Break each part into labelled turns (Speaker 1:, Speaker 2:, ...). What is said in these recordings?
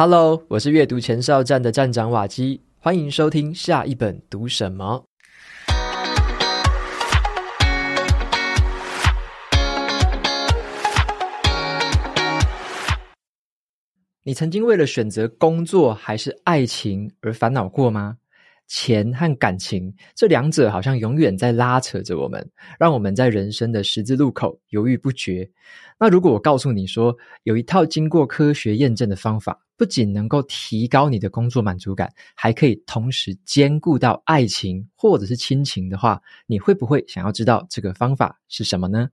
Speaker 1: Hello，我是阅读前哨站的站长瓦基，欢迎收听下一本读什么。你曾经为了选择工作还是爱情而烦恼过吗？钱和感情这两者好像永远在拉扯着我们，让我们在人生的十字路口犹豫不决。那如果我告诉你说，有一套经过科学验证的方法，不仅能够提高你的工作满足感，还可以同时兼顾到爱情或者是亲情的话，你会不会想要知道这个方法是什么呢？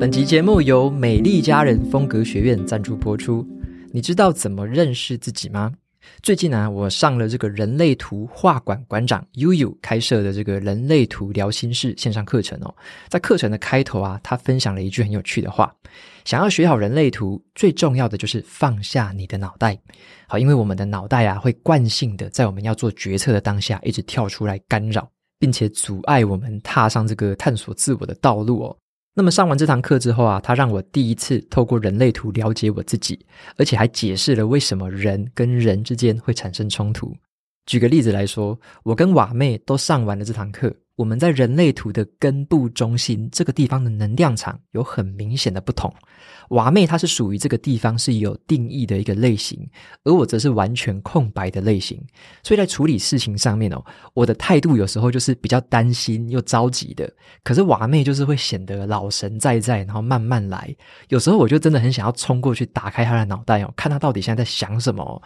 Speaker 1: 本集节目由美丽佳人风格学院赞助播出。你知道怎么认识自己吗？最近呢、我上了这个人类图画馆馆长 Youyou 开设的这个人类图聊心事线上课程哦。在课程的开头啊，他分享了一句很有趣的话：想要学好人类图，最重要的就是放下你的脑袋。好，因为我们的脑袋啊，会惯性的在我们要做决策的当下，一直跳出来干扰，并且阻碍我们踏上这个探索自我的道路哦。那么上完这堂课之后啊，他让我第一次透过人类图了解我自己，而且还解释了为什么人跟人之间会产生冲突。举个例子来说，我跟瓦妹都上完了这堂课。我们在人类图的根部中心这个地方的能量场有很明显的不同。娃妹她是属于这个地方是有定义的一个类型，而我则是完全空白的类型。所以在处理事情上面哦，我的态度有时候就是比较担心又着急的。可是娃妹就是会显得老神在在，然后慢慢来。有时候我就真的很想要冲过去打开她的脑袋哦，看她到底现在在想什么。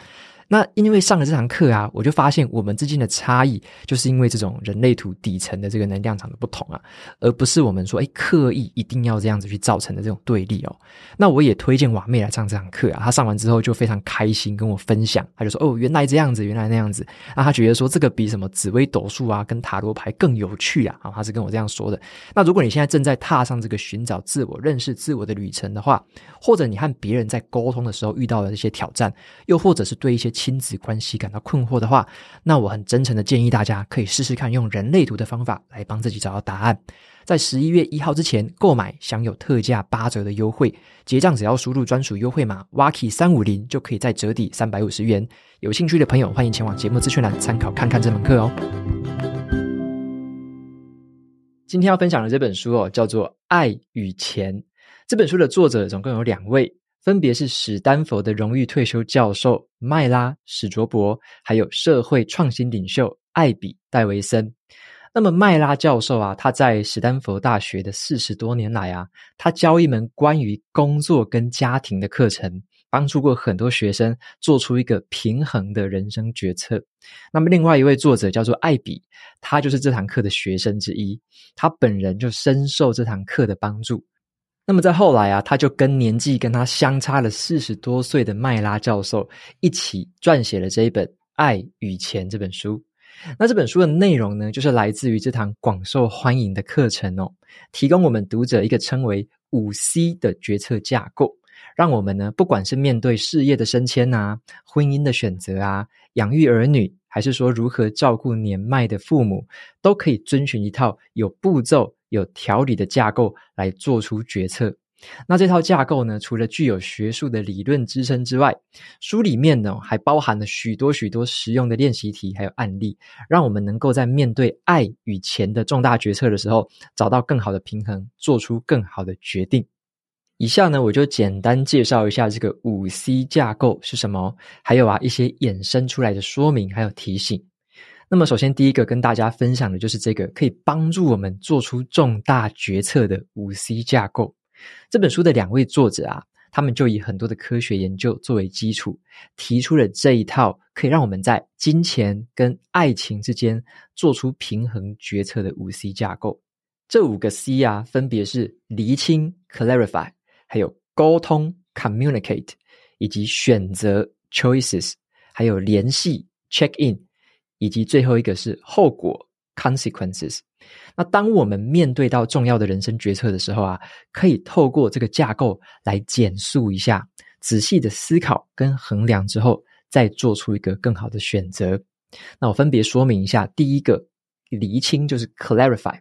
Speaker 1: 那因为上了这堂课啊，我就发现我们之间的差异，就是因为这种人类图底层的这个能量场的不同啊，而不是我们说哎刻意一定要这样子去造成的这种对立哦。那我也推荐瓦妹来上这堂课啊，她上完之后就非常开心跟我分享，她就说哦，原来这样子，原来那样子，那她觉得说这个比什么紫微斗数啊跟塔罗牌更有趣啊，啊，她是跟我这样说的。那如果你现在正在踏上这个寻找自我、认识自我的旅程的话，或者你和别人在沟通的时候遇到了这些挑战，又或者是对一些亲子关系感到困惑的话，那我很真诚的建议大家可以试试看用人类图的方法来帮自己找到答案。在十一月一号之前购买，享有特价八折的优惠，结账只要输入专属优惠码 Waki 三五零，就可以再折抵三百五十元。有兴趣的朋友欢迎前往节目资讯栏参考看看这门课哦。今天要分享的这本书哦，叫做《爱与钱》。这本书的作者总共有两位。分别是史丹佛的荣誉退休教授麦拉史卓伯，还有社会创新领袖艾比戴维森。那么麦拉教授啊，他在史丹佛大学的四十多年来啊，他教一门关于工作跟家庭的课程，帮助过很多学生做出一个平衡的人生决策。那么另外一位作者叫做艾比，他就是这堂课的学生之一，他本人就深受这堂课的帮助。那么在后来啊，他就跟年纪跟他相差了四十多岁的麦拉教授一起撰写了这一本《爱与钱》这本书。那这本书的内容呢，就是来自于这堂广受欢迎的课程哦，提供我们读者一个称为五 C 的决策架构，让我们呢，不管是面对事业的升迁啊、婚姻的选择啊、养育儿女，还是说如何照顾年迈的父母，都可以遵循一套有步骤。有条理的架构来做出决策。那这套架构呢，除了具有学术的理论支撑之外，书里面呢还包含了许多许多实用的练习题，还有案例，让我们能够在面对爱与钱的重大决策的时候，找到更好的平衡，做出更好的决定。以下呢，我就简单介绍一下这个五 C 架构是什么，还有啊一些衍生出来的说明，还有提醒。那么，首先第一个跟大家分享的就是这个可以帮助我们做出重大决策的五 C 架构。这本书的两位作者啊，他们就以很多的科学研究作为基础，提出了这一套可以让我们在金钱跟爱情之间做出平衡决策的五 C 架构。这五个 C 啊，分别是厘清 （clarify），还有沟通 （communicate），以及选择 （choices），还有联系 （check in）。以及最后一个是后果 consequences。那当我们面对到重要的人生决策的时候啊，可以透过这个架构来简述一下，仔细的思考跟衡量之后，再做出一个更好的选择。那我分别说明一下，第一个厘清就是 clarify。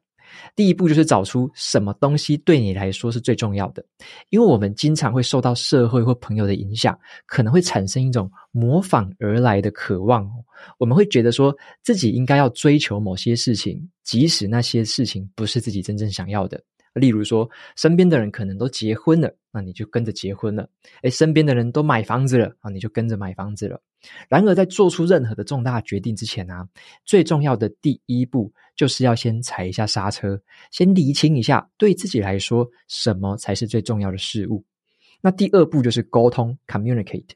Speaker 1: 第一步就是找出什么东西对你来说是最重要的，因为我们经常会受到社会或朋友的影响，可能会产生一种模仿而来的渴望。我们会觉得说自己应该要追求某些事情，即使那些事情不是自己真正想要的。例如说，身边的人可能都结婚了，那你就跟着结婚了；诶，身边的人都买房子了，啊，你就跟着买房子了。然而，在做出任何的重大决定之前啊，最重要的第一步就是要先踩一下刹车，先理清一下对自己来说什么才是最重要的事物。那第二步就是沟通 （communicate）。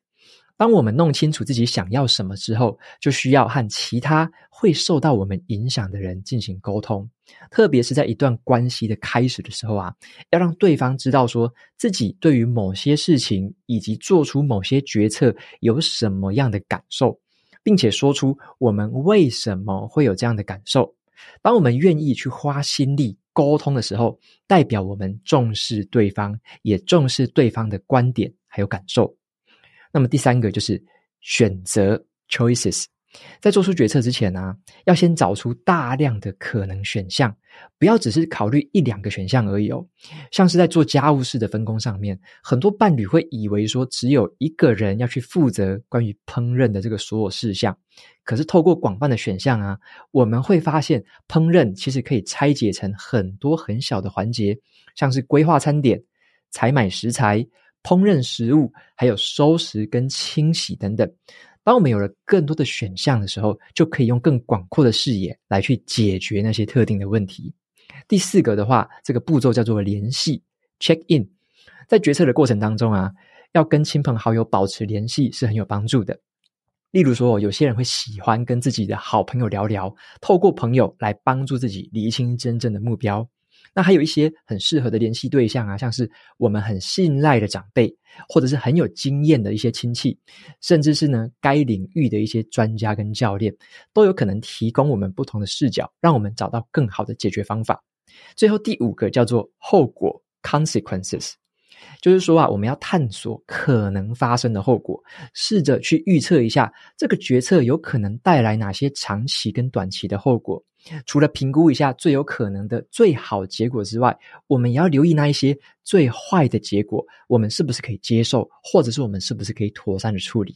Speaker 1: 当我们弄清楚自己想要什么之后，就需要和其他会受到我们影响的人进行沟通。特别是在一段关系的开始的时候啊，要让对方知道说自己对于某些事情以及做出某些决策有什么样的感受，并且说出我们为什么会有这样的感受。当我们愿意去花心力沟通的时候，代表我们重视对方，也重视对方的观点还有感受。那么第三个就是选择 choices，在做出决策之前呢、要先找出大量的可能选项，不要只是考虑一两个选项而已哦。像是在做家务事的分工上面，很多伴侣会以为说只有一个人要去负责关于烹饪的这个所有事项，可是透过广泛的选项啊，我们会发现烹饪其实可以拆解成很多很小的环节，像是规划餐点、采买食材。烹饪食物，还有收拾跟清洗等等。当我们有了更多的选项的时候，就可以用更广阔的视野来去解决那些特定的问题。第四个的话，这个步骤叫做联系 （check in）。在决策的过程当中啊，要跟亲朋好友保持联系是很有帮助的。例如说，有些人会喜欢跟自己的好朋友聊聊，透过朋友来帮助自己厘清真正的目标。那还有一些很适合的联系对象啊，像是我们很信赖的长辈，或者是很有经验的一些亲戚，甚至是呢该领域的一些专家跟教练，都有可能提供我们不同的视角，让我们找到更好的解决方法。最后第五个叫做后果 （consequences）。就是说啊，我们要探索可能发生的后果，试着去预测一下这个决策有可能带来哪些长期跟短期的后果。除了评估一下最有可能的最好结果之外，我们也要留意那一些最坏的结果，我们是不是可以接受，或者是我们是不是可以妥善的处理。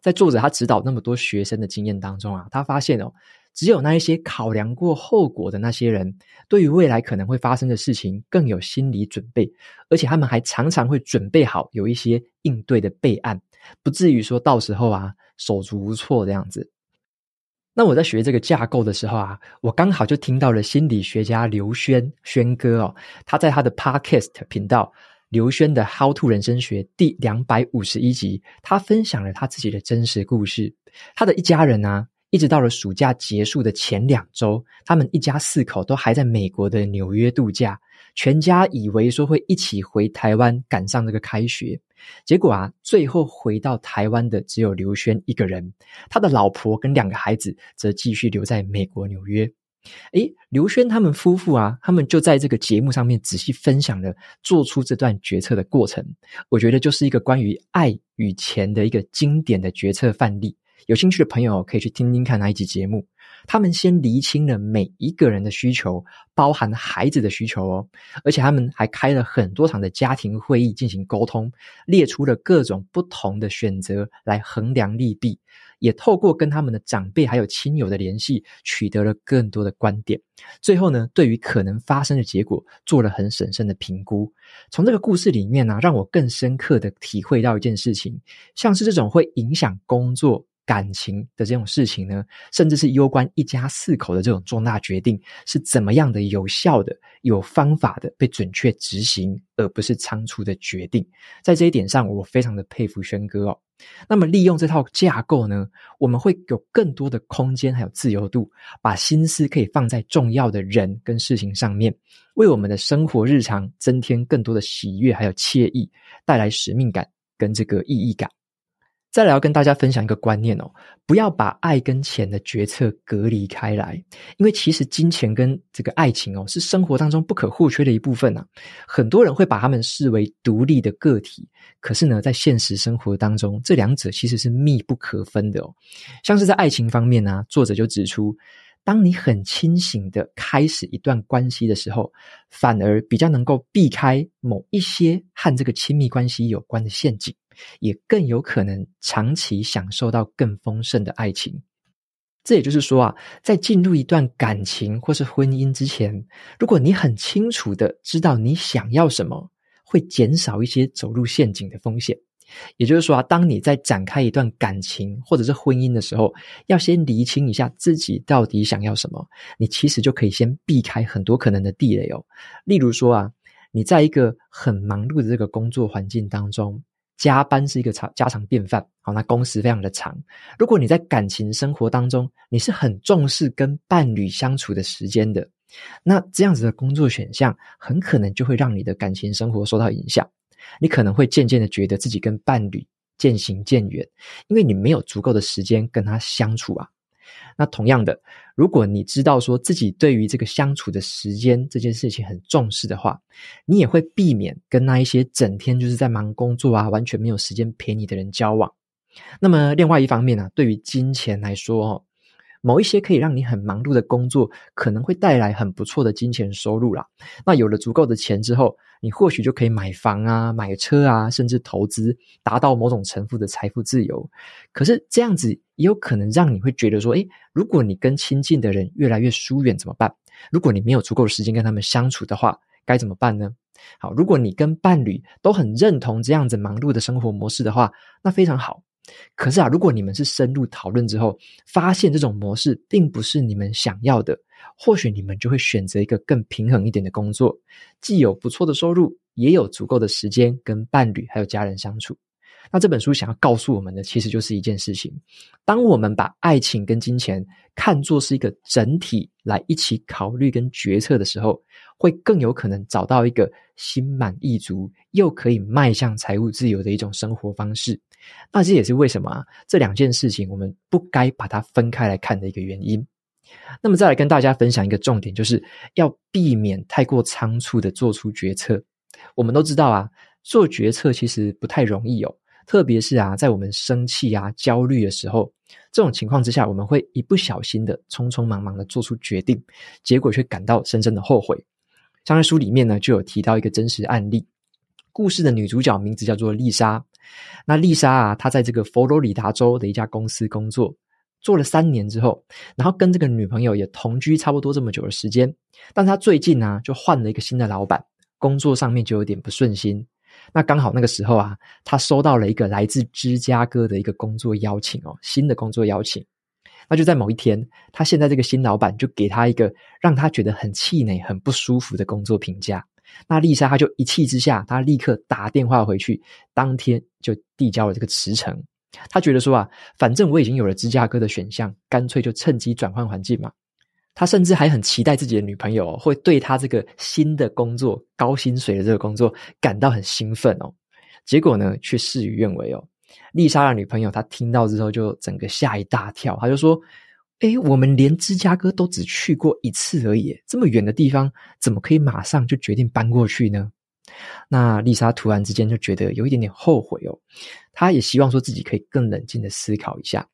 Speaker 1: 在作者他指导那么多学生的经验当中啊，他发现哦。只有那一些考量过后果的那些人，对于未来可能会发生的事情更有心理准备，而且他们还常常会准备好有一些应对的备案，不至于说到时候啊手足无措这样子。那我在学这个架构的时候啊，我刚好就听到了心理学家刘轩轩哥哦，他在他的 Podcast 频道刘轩的 How to 人生学第两百五十一集，他分享了他自己的真实故事，他的一家人啊。一直到了暑假结束的前两周，他们一家四口都还在美国的纽约度假。全家以为说会一起回台湾赶上这个开学，结果啊，最后回到台湾的只有刘轩一个人，他的老婆跟两个孩子则继续留在美国纽约。诶，刘轩他们夫妇啊，他们就在这个节目上面仔细分享了做出这段决策的过程。我觉得就是一个关于爱与钱的一个经典的决策范例。有兴趣的朋友可以去听听看那一集节目。他们先厘清了每一个人的需求，包含孩子的需求哦，而且他们还开了很多场的家庭会议进行沟通，列出了各种不同的选择来衡量利弊，也透过跟他们的长辈还有亲友的联系，取得了更多的观点。最后呢，对于可能发生的结果做了很审慎的评估。从这个故事里面呢，让我更深刻的体会到一件事情，像是这种会影响工作。感情的这种事情呢，甚至是攸关一家四口的这种重大决定，是怎么样的有效的、有方法的被准确执行，而不是仓促的决定。在这一点上，我非常的佩服轩哥哦。那么，利用这套架构呢，我们会有更多的空间还有自由度，把心思可以放在重要的人跟事情上面，为我们的生活日常增添更多的喜悦还有惬意，带来使命感跟这个意义感。再来要跟大家分享一个观念哦，不要把爱跟钱的决策隔离开来，因为其实金钱跟这个爱情哦，是生活当中不可或缺的一部分啊。很多人会把他们视为独立的个体，可是呢，在现实生活当中，这两者其实是密不可分的哦。像是在爱情方面呢，作者就指出，当你很清醒的开始一段关系的时候，反而比较能够避开某一些和这个亲密关系有关的陷阱，也更有可能长期享受到更丰盛的爱情。这也就是说啊，在进入一段感情或是婚姻之前，如果你很清楚的知道你想要什么，会减少一些走入陷阱的风险。也就是说啊，当你在展开一段感情或者是婚姻的时候，要先厘清一下自己到底想要什么，你其实就可以先避开很多可能的地雷哦。例如说啊，你在一个很忙碌的这个工作环境当中，加班是一个常家常便饭，好，那工时非常的长。如果你在感情生活当中，你是很重视跟伴侣相处的时间的，那这样子的工作选项，很可能就会让你的感情生活受到影响。你可能会渐渐的觉得自己跟伴侣渐行渐远，因为你没有足够的时间跟他相处啊。那同样的，如果你知道说自己对于这个相处的时间这件事情很重视的话，你也会避免跟那一些整天就是在忙工作啊，完全没有时间陪你的人交往。那么另外一方面呢，对于金钱来说。某一些可以让你很忙碌的工作，可能会带来很不错的金钱收入啦。那有了足够的钱之后，你或许就可以买房啊、买车啊，甚至投资，达到某种程度的财富自由。可是这样子也有可能让你会觉得说，诶，如果你跟亲近的人越来越疏远怎么办？如果你没有足够的时间跟他们相处的话，该怎么办呢？好，如果你跟伴侣都很认同这样子忙碌的生活模式的话，那非常好。可是啊，如果你们是深入讨论之后，发现这种模式并不是你们想要的，或许你们就会选择一个更平衡一点的工作，既有不错的收入，也有足够的时间跟伴侣还有家人相处。那这本书想要告诉我们的，其实就是一件事情：当我们把爱情跟金钱看作是一个整体来一起考虑跟决策的时候，会更有可能找到一个心满意足又可以迈向财务自由的一种生活方式。那这也是为什么啊，这两件事情我们不该把它分开来看的一个原因。那么再来跟大家分享一个重点，就是要避免太过仓促的做出决策。我们都知道啊，做决策其实不太容易哦，特别是啊，在我们生气啊、焦虑的时候，这种情况之下，我们会一不小心的匆匆忙忙的做出决定，结果却感到深深的后悔。像在书里面呢，就有提到一个真实案例。故事的女主角名字叫做丽莎。那丽莎啊，她在这个佛罗里达州的一家公司工作，做了三年之后，然后跟这个女朋友也同居差不多这么久的时间。但她最近呢、就换了一个新的老板，工作上面就有点不顺心。那刚好那个时候啊，他收到了一个来自芝加哥的一个工作邀请哦，新的工作邀请。那就在某一天，他现在这个新老板就给他一个让他觉得很气馁、很不舒服的工作评价。那丽莎她就一气之下，她立刻打电话回去，当天就递交了这个辞呈。她觉得说啊，反正我已经有了芝加哥的选项，干脆就趁机转换环境嘛。他甚至还很期待自己的女朋友会对他这个新的工作、高薪水的这个工作感到很兴奋哦。结果呢，却事与愿违哦。丽莎的女朋友她听到之后就整个吓一大跳，她就说。诶，我们连芝加哥都只去过一次而已，这么远的地方，怎么可以马上就决定搬过去呢？那丽莎突然之间就觉得有一点点后悔哦。她也希望说自己可以更冷静的思考一下。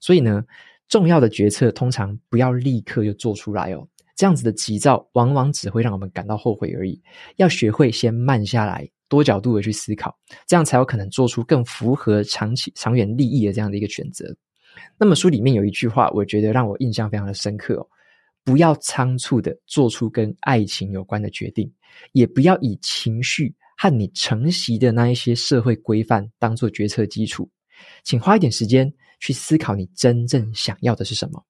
Speaker 1: 所以呢，重要的决策通常不要立刻就做出来哦。这样子的急躁，往往只会让我们感到后悔而已。要学会先慢下来，多角度的去思考，这样才有可能做出更符合长期、长远利益的这样的一个选择。那么书里面有一句话，我觉得让我印象非常的深刻哦，不要仓促的做出跟爱情有关的决定，也不要以情绪和你承袭的那一些社会规范当做决策基础，请花一点时间去思考你真正想要的是什么。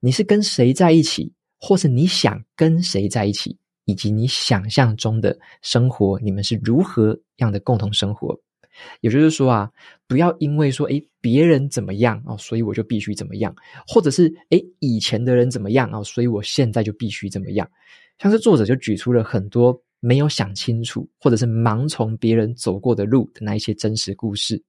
Speaker 1: 你是跟谁在一起，或是你想跟谁在一起，以及你想象中的生活，你们是如何样的共同生活。也就是说啊，不要因为说诶别人怎么样哦，所以我就必须怎么样，或者是诶以前的人怎么样哦，所以我现在就必须怎么样。像是作者就举出了很多没有想清楚，或者是盲从别人走过的路的那一些真实故事。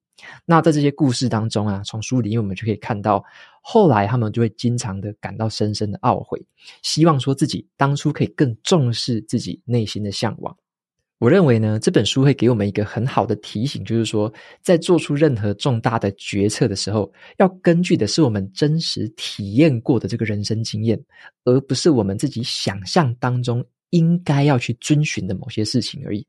Speaker 1: 那在这些故事当中啊，从书里我们就可以看到，后来他们就会经常的感到深深的懊悔，希望说自己当初可以更重视自己内心的向往。我认为呢，这本书会给我们一个很好的提醒，就是说，在做出任何重大的决策的时候，要根据的是我们真实体验过的这个人生经验，而不是我们自己想象当中应该要去遵循的某些事情而已。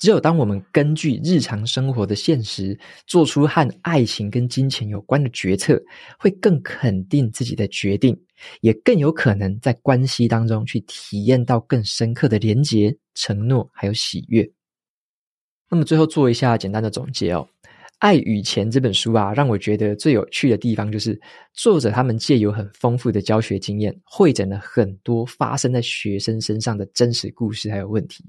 Speaker 1: 只有当我们根据日常生活的现实，做出和爱情跟金钱有关的决策，会更肯定自己的决定，也更有可能在关系当中去体验到更深刻的连结。承诺还有喜悦。那么最后做一下简单的总结哦，《爱与钱》这本书啊，让我觉得最有趣的地方就是作者他们借由很丰富的教学经验，汇整了很多发生在学生身上的真实故事还有问题。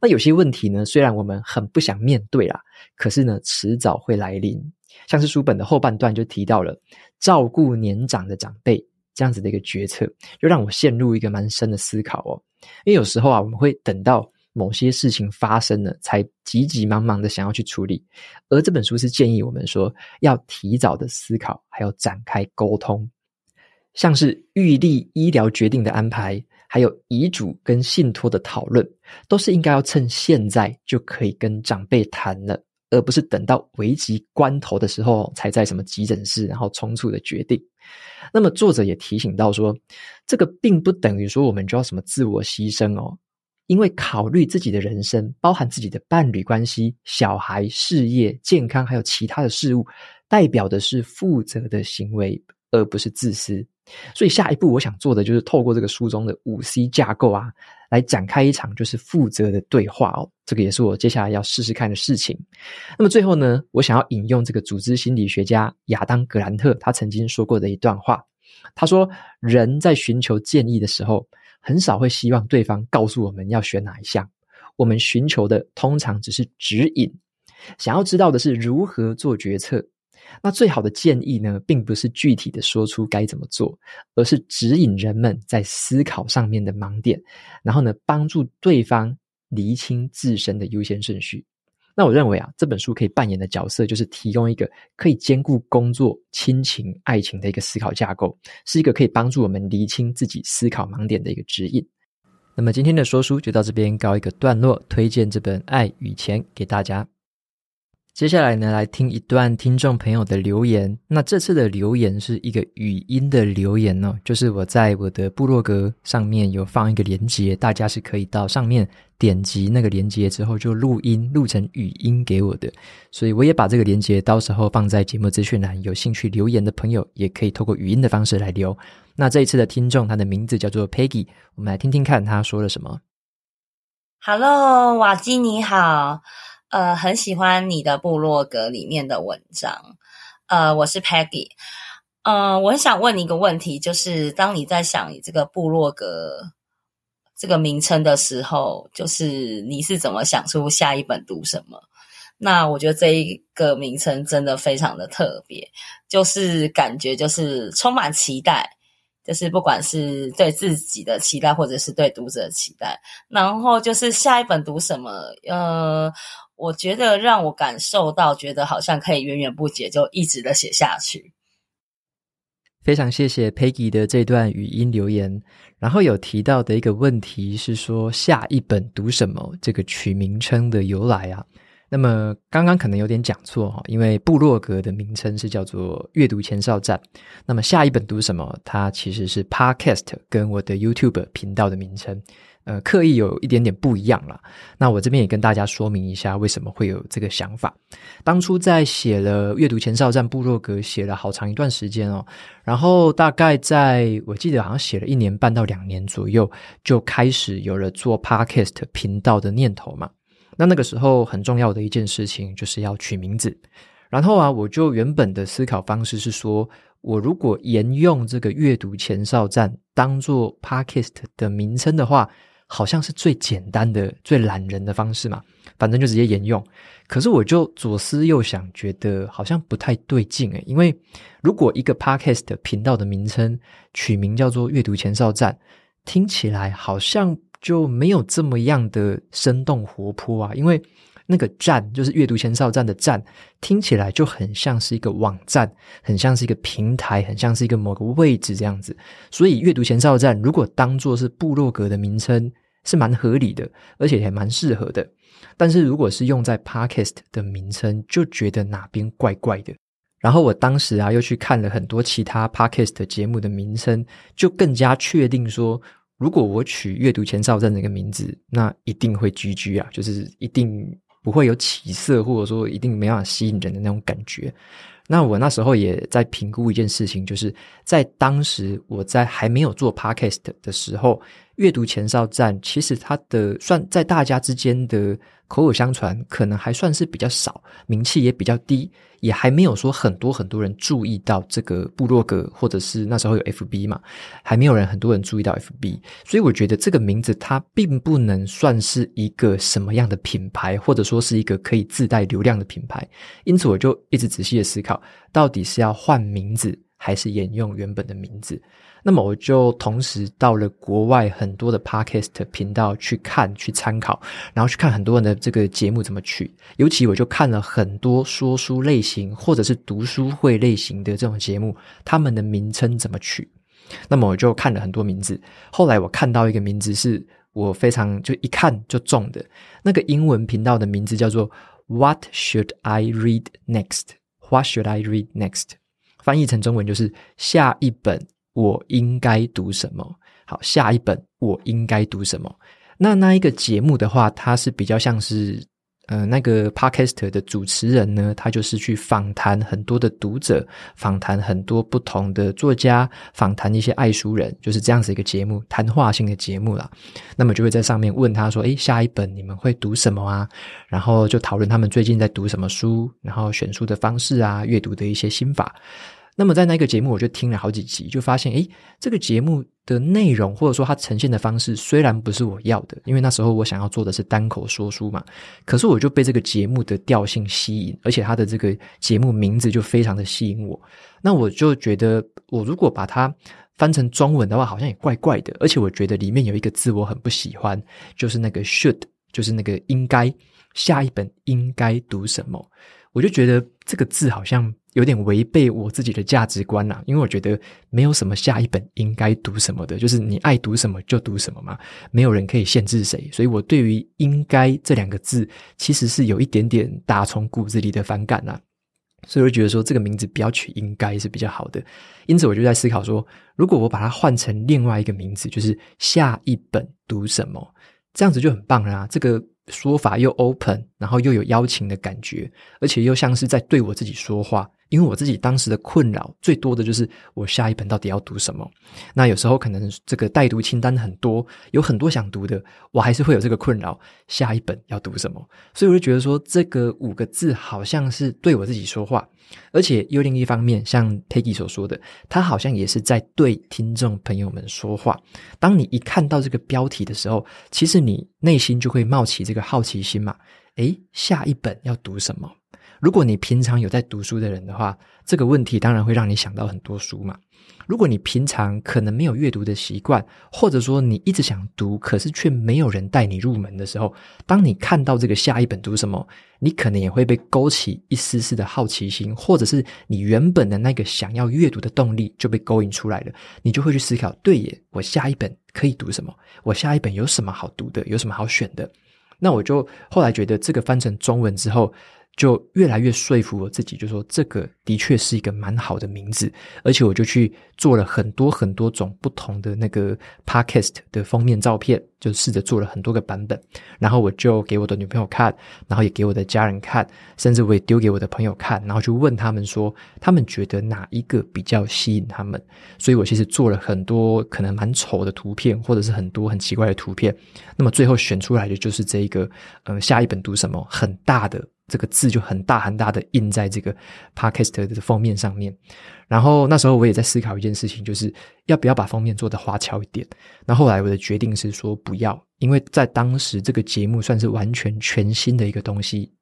Speaker 1: 那有些问题呢，虽然我们很不想面对啦，可是呢，迟早会来临。像是书本的后半段就提到了照顾年长的长辈这样子的一个决策，就让我陷入一个蛮深的思考哦。因为有时候啊，我们会等到某些事情发生了，才急急忙忙的想要去处理。而这本书是建议我们说，要提早的思考，还有展开沟通，像是预立医疗决定的安排，还有遗嘱跟信托的讨论，都是应该要趁现在就可以跟长辈谈了，而不是等到危急关头的时候才在什么急诊室，然后匆促的决定。那么作者也提醒到说，这个并不等于说我们就要什么自我牺牲哦，因为考虑自己的人生，包含自己的伴侣关系、小孩、事业、健康，还有其他的事物，代表的是负责的行为，而不是自私。所以下一步我想做的就是透过这个书中的五 C 架构啊，来展开一场就是负责的对话哦。这个也是我接下来要试试看的事情。那么最后呢，我想要引用这个组织心理学家亚当·格兰特他曾经说过的一段话。他说：“人在寻求建议的时候，很少会希望对方告诉我们要选哪一项。我们寻求的通常只是指引，想要知道的是如何做决策。”那最好的建议呢，并不是具体的说出该怎么做，而是指引人们在思考上面的盲点，然后呢，帮助对方厘清自身的优先顺序。那我认为啊，这本书可以扮演的角色，就是提供一个可以兼顾工作、亲情、爱情的一个思考架构，是一个可以帮助我们厘清自己思考盲点的一个指引。那么今天的说书就到这边告一个段落，推荐这本《爱与钱》给大家。接下来呢，来听一段听众朋友的留言。那这次的留言是一个语音的留言哦，就是我在我的部落格上面有放一个连接，大家是可以到上面点击那个连接之后就录音录成语音给我的。所以我也把这个连接到时候放在节目资讯栏，有兴趣留言的朋友也可以透过语音的方式来留。那这一次的听众，他的名字叫做 Peggy，我们来听听看他说了什么。
Speaker 2: Hello，瓦基你好。呃，很喜欢你的部落格里面的文章。呃，我是 Peggy。呃，我很想问你一个问题，就是当你在想你这个部落格这个名称的时候，就是你是怎么想出下一本读什么？那我觉得这一个名称真的非常的特别，就是感觉就是充满期待。就是不管是对自己的期待，或者是对读者的期待，然后就是下一本读什么，呃，我觉得让我感受到，觉得好像可以源源不绝，就一直的写下去。
Speaker 1: 非常谢谢 Peggy 的这段语音留言，然后有提到的一个问题是说，下一本读什么这个取名称的由来啊。那么刚刚可能有点讲错哈，因为部落格的名称是叫做阅读前哨站。那么下一本读什么？它其实是 Podcast 跟我的 YouTube 频道的名称，呃，刻意有一点点不一样啦。那我这边也跟大家说明一下，为什么会有这个想法。当初在写了阅读前哨站部落格，写了好长一段时间哦，然后大概在我记得好像写了一年半到两年左右，就开始有了做 Podcast 频道的念头嘛。那那个时候很重要的一件事情就是要取名字，然后啊，我就原本的思考方式是说，我如果沿用这个阅读前哨站当做 Podcast 的名称的话，好像是最简单的、最懒人的方式嘛，反正就直接沿用。可是我就左思右想，觉得好像不太对劲诶，因为如果一个 Podcast 频道的名称取名叫做阅读前哨站，听起来好像。就没有这么样的生动活泼啊，因为那个站就是阅读前哨站的站，听起来就很像是一个网站，很像是一个平台，很像是一个某个位置这样子。所以阅读前哨站如果当做是部落格的名称，是蛮合理的，而且还蛮适合的。但是如果是用在 Podcast 的名称，就觉得哪边怪怪的。然后我当时啊，又去看了很多其他 Podcast 节目的名称，就更加确定说，如果我取阅读前哨站这个名字，那一定会 GG 啊，就是一定不会有起色，或者说一定没办法吸引人的那种感觉。那我那时候也在评估一件事情，就是在当时我在还没有做 Podcast 的时候，阅读前哨站其实它的算在大家之间的口耳相传，可能还算是比较少，名气也比较低。也还没有说很多很多人注意到这个部落格，或者是那时候有 FB 嘛，还没有人很多人注意到 FB，所以我觉得这个名字它并不能算是一个什么样的品牌，或者说是一个可以自带流量的品牌。因此，我就一直仔细的思考，到底是要换名字，还是沿用原本的名字。那么我就同时到了国外很多的 Podcast 频道去看、去参考，然后去看很多人的这个节目怎么取。尤其我就看了很多说书类型或者是读书会类型的这种节目，他们的名称怎么取。那么我就看了很多名字。后来我看到一个名字是我非常就一看就中的，那个英文频道的名字叫做 What should I read next？What should I read next？翻译成中文就是下一本。我应该读什么？好，下一本我应该读什么？那那一个节目的话，它是比较像是，呃，那个 Podcast 的主持人呢，他就是去访谈很多的读者，访谈很多不同的作家，访谈一些爱书人，就是这样子一个节目，谈话性的节目啦。那么就会在上面问他说：“诶，下一本你们会读什么啊？”然后就讨论他们最近在读什么书，然后选书的方式啊，阅读的一些心法。那么在那个节目，我就听了好几集，就发现，诶，这个节目的内容或者说它呈现的方式，虽然不是我要的，因为那时候我想要做的是单口说书嘛，可是我就被这个节目的调性吸引，而且它的这个节目名字就非常的吸引我。那我就觉得，我如果把它翻成中文的话，好像也怪怪的，而且我觉得里面有一个字我很不喜欢，就是那个 should，就是那个应该，下一本应该读什么，我就觉得这个字好像。有点违背我自己的价值观啦，因为我觉得没有什么下一本应该读什么的，就是你爱读什么就读什么嘛，没有人可以限制谁。所以我对于“应该”这两个字，其实是有一点点打从骨子里的反感啦。所以我觉得说这个名字不要取“应该”是比较好的。因此我就在思考说，如果我把它换成另外一个名字，就是“下一本读什么”，这样子就很棒啦。这个。说法又 open，然后又有邀请的感觉，而且又像是在对我自己说话。因为我自己当时的困扰最多的就是我下一本到底要读什么。那有时候可能这个待读清单很多，有很多想读的，我还是会有这个困扰，下一本要读什么？所以我就觉得说，这个五个字好像是对我自己说话，而且又另一方面，像 Peggy 所说的，他好像也是在对听众朋友们说话。当你一看到这个标题的时候，其实你内心就会冒起这个好奇心嘛。诶，下一本要读什么？如果你平常有在读书的人的话，这个问题当然会让你想到很多书嘛。如果你平常可能没有阅读的习惯，或者说你一直想读，可是却没有人带你入门的时候，当你看到这个下一本读什么，你可能也会被勾起一丝丝的好奇心，或者是你原本的那个想要阅读的动力就被勾引出来了，你就会去思考：对耶，我下一本可以读什么？我下一本有什么好读的？有什么好选的？那我就后来觉得这个翻成中文之后，就越来越说服我自己，就说这个的确是一个蛮好的名字，而且我就去做了很多很多种不同的那个 podcast 的封面照片，就试着做了很多个版本，然后我就给我的女朋友看，然后也给我的家人看，甚至我也丢给我的朋友看，然后就问他们说，他们觉得哪一个比较吸引他们？所以我其实做了很多可能蛮丑的图片，或者是很多很奇怪的图片，那么最后选出来的就是这一个，呃，下一本读什么？很大的。这个字就很大很大的印在这个 Podcast 的封面上面，然后那时候我也在思考一件事情，就是要不要把封面做的花俏一点。那后来我的决定是说不要，因为在当时这个节目算是完全全新的一个东西。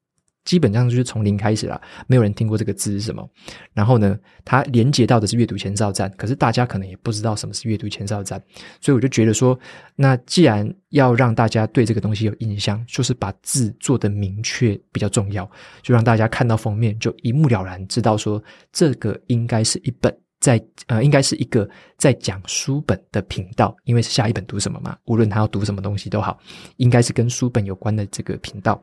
Speaker 1: 基本上就是从零开始啦，没有人听过这个字是什么。然后呢，它连接到的是阅读前哨站，可是大家可能也不知道什么是阅读前哨站，所以我就觉得说，那既然要让大家对这个东西有印象，就是把字做得明确比较重要，就让大家看到封面就一目了然，知道说这个应该是一本在呃，应该是一个在讲书本的频道，因为是下一本读什么嘛，无论他要读什么东西都好，应该是跟书本有关的这个频道。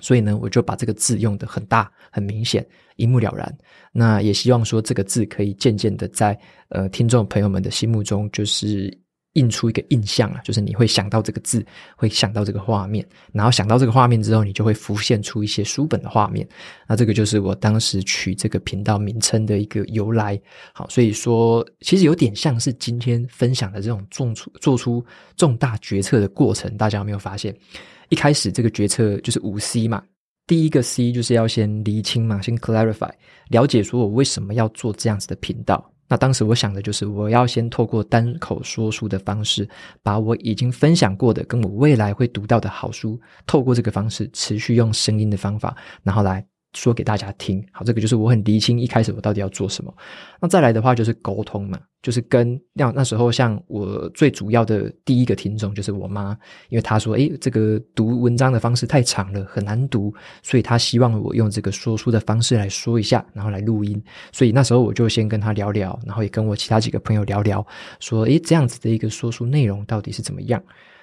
Speaker 1: 所以呢，我就把这个字用得很大、很明显、一目了然。那也希望说，这个字可以渐渐的在呃听众朋友们的心目中，就是印出一个印象啊，就是你会想到这个字，会想到这个画面，然后想到这个画面之后，你就会浮现出一些书本的画面。那这个就是我当时取这个频道名称的一个由来。好，所以说其实有点像是今天分享的这种做出做出重大决策的过程，大家有没有发现？一开始这个决策就是五 C 嘛，第一个 C 就是要先厘清嘛，先 clarify，了解说我为什么要做这样子的频道。那当时我想的就是，我要先透过单口说书的方式，把我已经分享过的，跟我未来会读到的好书，透过这个方式持续用声音的方法，然后来。说给大家听，好，这个就是我很厘清一开始我到底要做什么。那再来的话就是沟通嘛，就是跟那那时候像我最主要的第一个听众就是我妈，因为她说，诶，这个读文章的方式太长了，很难读，所以她希望我用这个说书的方式来说一下，然后来录音。所以那时候我就先跟她聊聊，然后也跟我其他几个朋友聊聊，说，诶，这样子的一个说书内容到底是怎么样？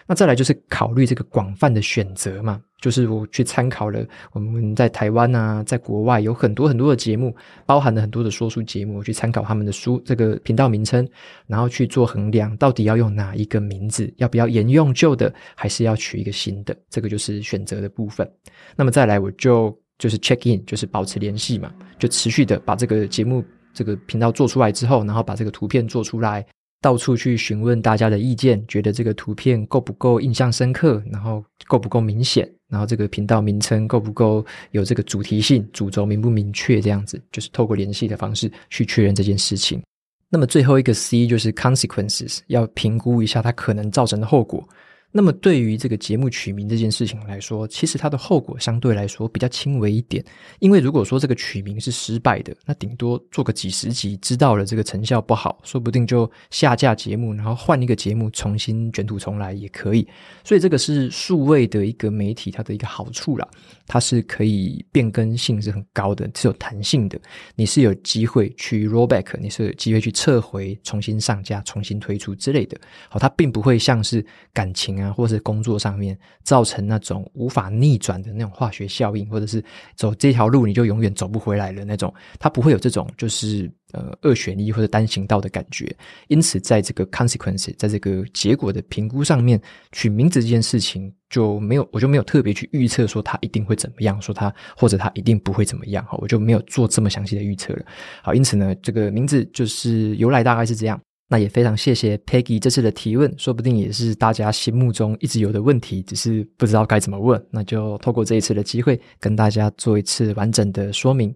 Speaker 1: 那再来就是考虑这个广泛的选择嘛，就是我去参考了我们在台湾啊，在国外有很多很多的节目，包含了很多的说书节目，我去参考他们的书这个频道名称，然后去做衡量，到底要用哪一个名字，要不要沿用旧的，还是要取一个新的，这个就是选择的部分。那么再来我就就是 check in，就是保持联系嘛，就持续的把这个节目这个频道做出来之后，然后把这个图片做出来。到处去询问大家的意见，觉得这个图片够不够印象深刻，然后够不够明显，然后这个频道名称够不够有这个主题性，主轴明不明确，这样子就是透过联系的方式去确认这件事情。那么最后一个 C 就是 consequences，要评估一下它可能造成的后果。那么对于这个节目取名这件事情来说，其实它的后果相对来说比较轻微一点。因为如果说这个取名是失败的，那顶多做个几十集，知道了这个成效不好，说不定就下架节目，然后换一个节目重新卷土重来也可以。所以这个是数位的一个媒体它的一个好处啦，它是可以变更性是很高的，是有弹性的。你是有机会去 rollback，你是有机会去撤回、重新上架、重新推出之类的。好，它并不会像是感情啊，或是工作上面造成那种无法逆转的那种化学效应，或者是走这条路你就永远走不回来了那种，它不会有这种就是呃二选一或者单行道的感觉。因此，在这个 consequence，在这个结果的评估上面，取名字这件事情就没有，我就没有特别去预测说它一定会怎么样，说它或者它一定不会怎么样，哈，我就没有做这么详细的预测了。好，因此呢，这个名字就是由来大概是这样。那也非常谢谢 Peggy 这次的提问，说不定也是大家心目中一直有的问题，只是不知道该怎么问。那就透过这一次的机会，跟大家做一次完整的说明。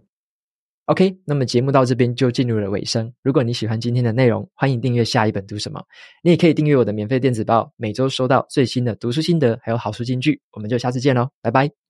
Speaker 1: OK，那么节目到这边就进入了尾声。如果你喜欢今天的内容，欢迎订阅下一本读什么。你也可以订阅我的免费电子报，每周收到最新的读书心得，还有好书金句。我们就下次见喽，拜拜。